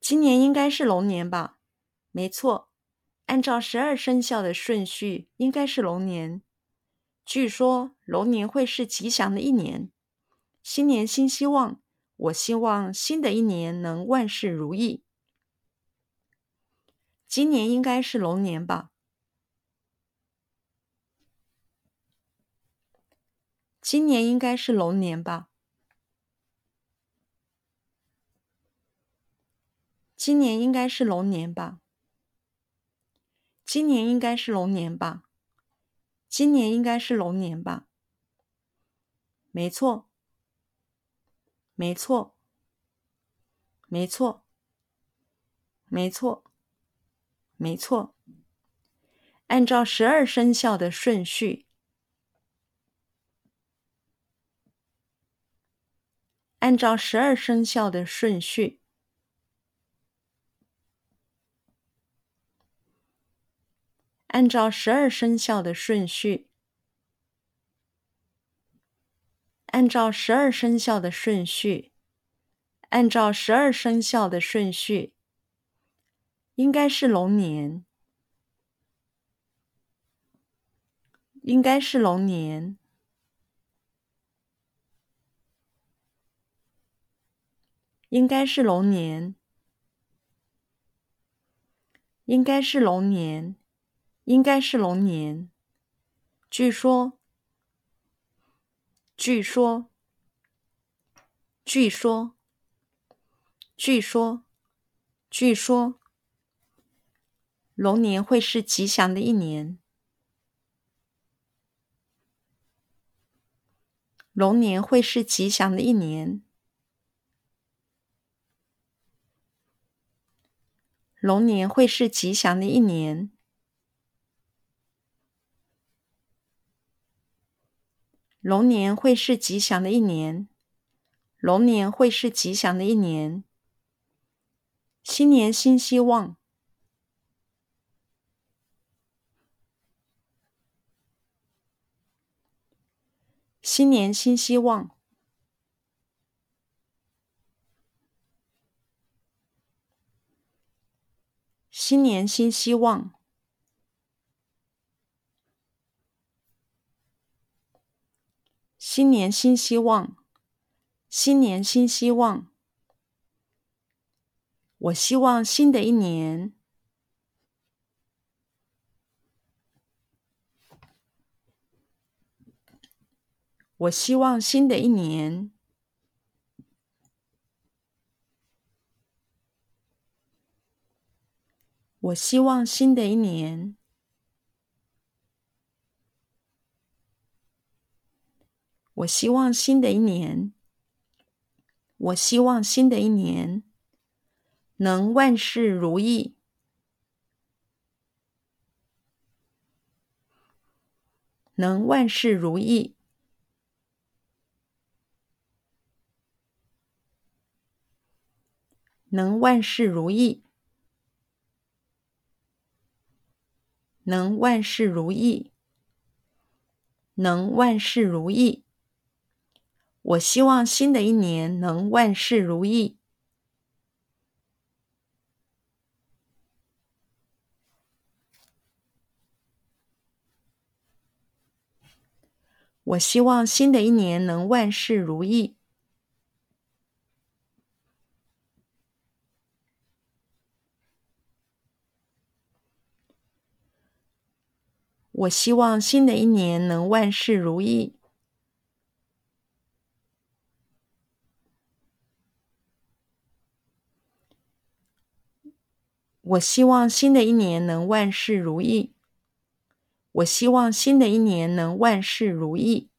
今年应该是龙年吧？没错，按照十二生肖的顺序，应该是龙年。据说龙年会是吉祥的一年，新年新希望。我希望新的一年能万事如意。今年应该是龙年吧？今年应该是龙年吧？今年应该是龙年吧？今年应该是龙年吧？今年应该是龙年吧？没错，没错，没错，没错，没错。按照十二生肖的顺序，按照十二生肖的顺序。按照十二生肖的顺序，按照十二生肖的顺序，按照十二生肖的顺序，应该是龙年，应该是龙年，应该是龙年，应该是龙年。应该是龙年。据说，据说，据说，据说，据说，龙年会是吉祥的一年。龙年会是吉祥的一年。龙年会是吉祥的一年。龙年会是吉祥的一年，龙年会是吉祥的一年。新年新希望，新年新希望，新年新希望。新年新希望，新年新希望。我希望新的一年，我希望新的一年，我希望新的一年。我希望新的一年，我希望新的一年能万事如意，能万事如意，能万事如意，能万事如意，能万事如意。我希望新的一年能万事如意。我希望新的一年能万事如意。我希望新的一年能万事如意。我希望新的一年能万事如意。我希望新的一年能万事如意。